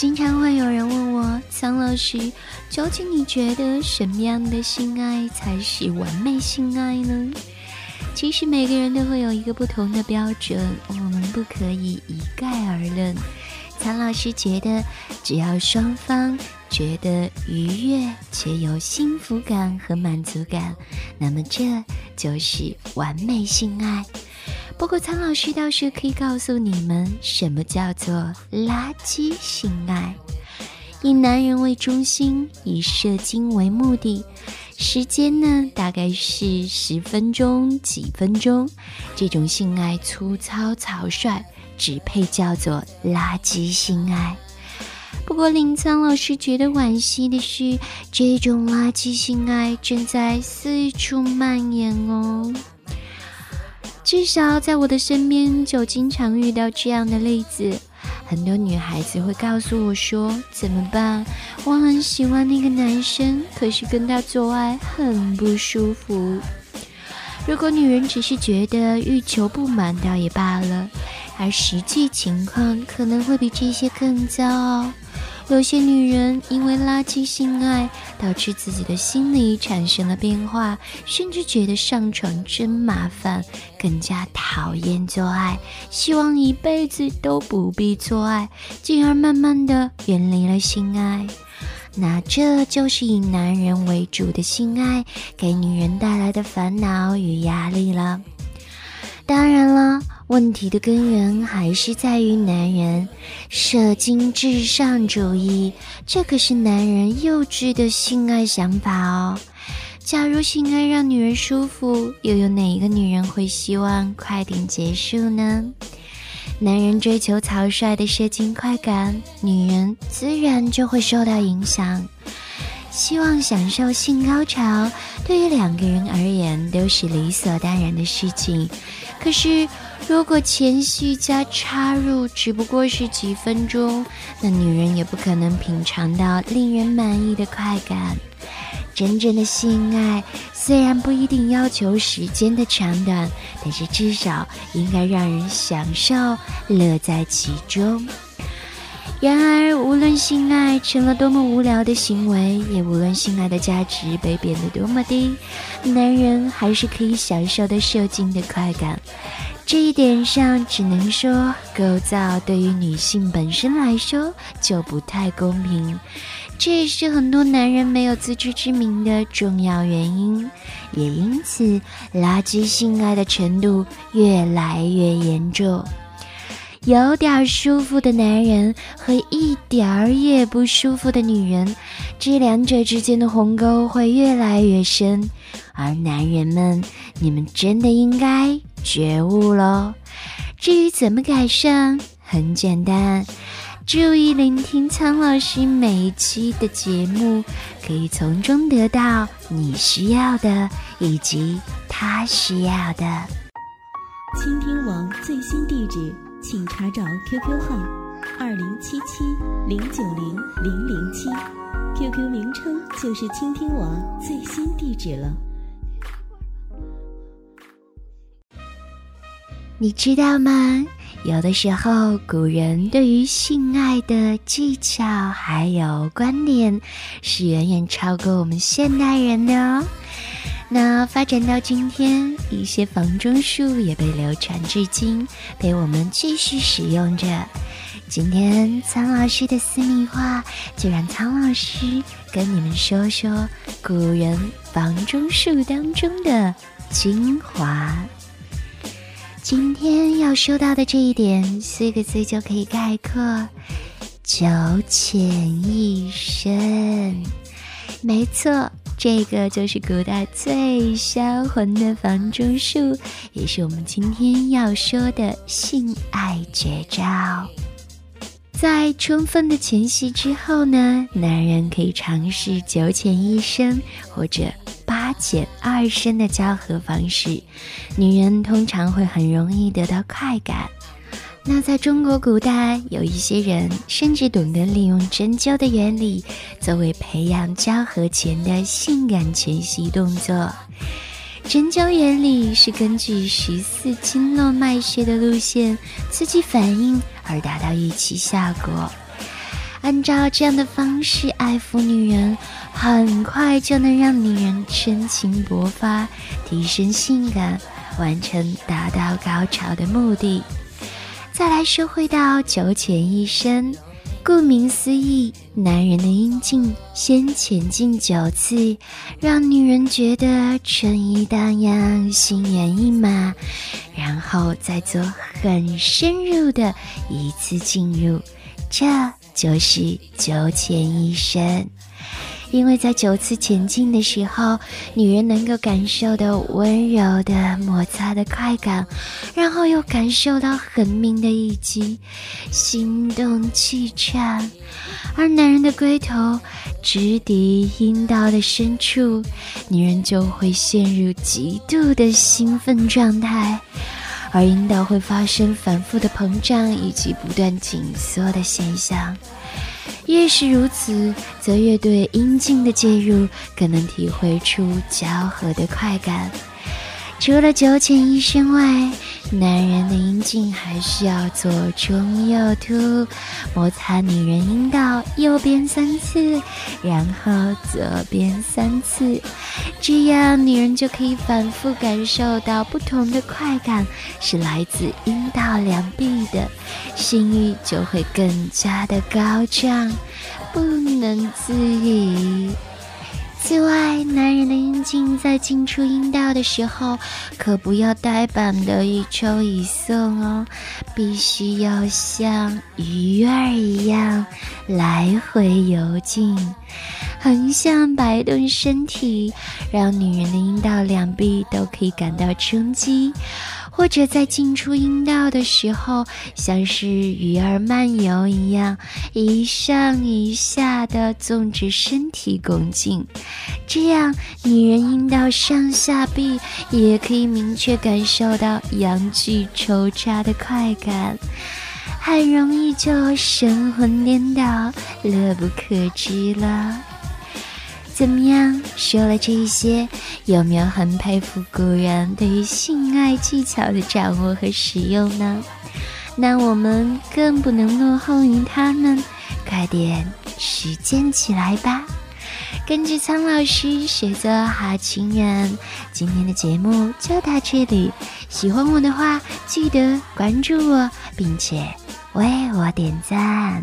经常会有人问我，苍老师，究竟你觉得什么样的性爱才是完美性爱呢？其实每个人都会有一个不同的标准，我们不可以一概而论。苍老师觉得，只要双方觉得愉悦且有幸福感和满足感，那么这就是完美性爱。不过，苍老师倒是可以告诉你们，什么叫做垃圾性爱。以男人为中心，以射精为目的，时间呢大概是十分钟、几分钟，这种性爱粗糙草率。只配叫做垃圾性爱。不过，林苍老师觉得惋惜的是，这种垃圾性爱正在四处蔓延哦。至少在我的身边，就经常遇到这样的例子。很多女孩子会告诉我说：“怎么办？我很喜欢那个男生，可是跟他做爱很不舒服。”如果女人只是觉得欲求不满，倒也罢了。而实际情况可能会比这些更糟哦。有些女人因为垃圾性爱，导致自己的心理产生了变化，甚至觉得上床真麻烦，更加讨厌做爱，希望一辈子都不必做爱，进而慢慢的远离了性爱。那这就是以男人为主的性爱给女人带来的烦恼与压力了。当然了。问题的根源还是在于男人射精至上主义，这可是男人幼稚的性爱想法哦。假如性爱让女人舒服，又有哪一个女人会希望快点结束呢？男人追求草率的射精快感，女人自然就会受到影响。希望享受性高潮，对于两个人而言都是理所当然的事情，可是。如果前戏加插入只不过是几分钟，那女人也不可能品尝到令人满意的快感。真正的性爱虽然不一定要求时间的长短，但是至少应该让人享受、乐在其中。然而，无论性爱成了多么无聊的行为，也无论性爱的价值被贬得多么低，男人还是可以享受的射精的快感。这一点上，只能说构造对于女性本身来说就不太公平，这也是很多男人没有自知之明的重要原因，也因此垃圾性爱的程度越来越严重。有点舒服的男人和一点儿也不舒服的女人，这两者之间的鸿沟会越来越深，而男人们，你们真的应该。觉悟喽！至于怎么改善，很简单，注意聆听苍老师每一期的节目，可以从中得到你需要的以及他需要的。倾听王最新地址，请查找 QQ 号二零七七零九零零零七，QQ 名称就是倾听王最新地址了。你知道吗？有的时候，古人对于性爱的技巧还有观点，是远远超过我们现代人的哦。那发展到今天，一些房中术也被流传至今，被我们继续使用着。今天苍老师的私密话，就让苍老师跟你们说说古人房中术当中的精华。今天要说到的这一点，四个字就可以概括：九浅一深。没错，这个就是古代最销魂的房中术，也是我们今天要说的性爱绝招。在充分的前戏之后呢，男人可以尝试九浅一深，或者。八减二升的交合方式，女人通常会很容易得到快感。那在中国古代，有一些人甚至懂得利用针灸的原理，作为培养交合前的性感前戏动作。针灸原理是根据十四经络脉穴的路线刺激反应而达到预期效果。按照这样的方式爱抚女人，很快就能让女人深情勃发，提升性感，完成达到高潮的目的。再来说回到九浅一深，顾名思义，男人的阴茎先前进九次，让女人觉得春意荡漾，心猿意马，然后再做很深入的一次进入，这。就是九浅一深，因为在九次前进的时候，女人能够感受到温柔的摩擦的快感，然后又感受到狠命的一击，心动气颤，而男人的龟头直抵阴道的深处，女人就会陷入极度的兴奋状态。而阴道会发生反复的膨胀以及不断紧缩的现象，越是如此，则越对阴茎的介入更能体会出交合的快感。除了九浅一深外，男人的阴茎还需要左中右突，摩擦女人阴道右边三次，然后左边三次，这样女人就可以反复感受到不同的快感，是来自阴道两壁的，性欲就会更加的高涨，不能自已。此外，男人的阴茎在进出阴道的时候，可不要呆板的一抽一送哦，必须要像鱼儿一样来回游进，横向摆动身体，让女人的阴道两臂都可以感到冲击。或者在进出阴道的时候，像是鱼儿漫游一样，一上一下的纵着身体拱进，这样女人阴道上下壁也可以明确感受到阳具抽插的快感，很容易就神魂颠倒、乐不可支了。怎么样？说了这些，有没有很佩服古人对于性爱技巧的掌握和使用呢？那我们更不能落后于他们，快点实践起来吧！跟着苍老师学做好情人，今天的节目就到这里。喜欢我的话，记得关注我，并且为我点赞。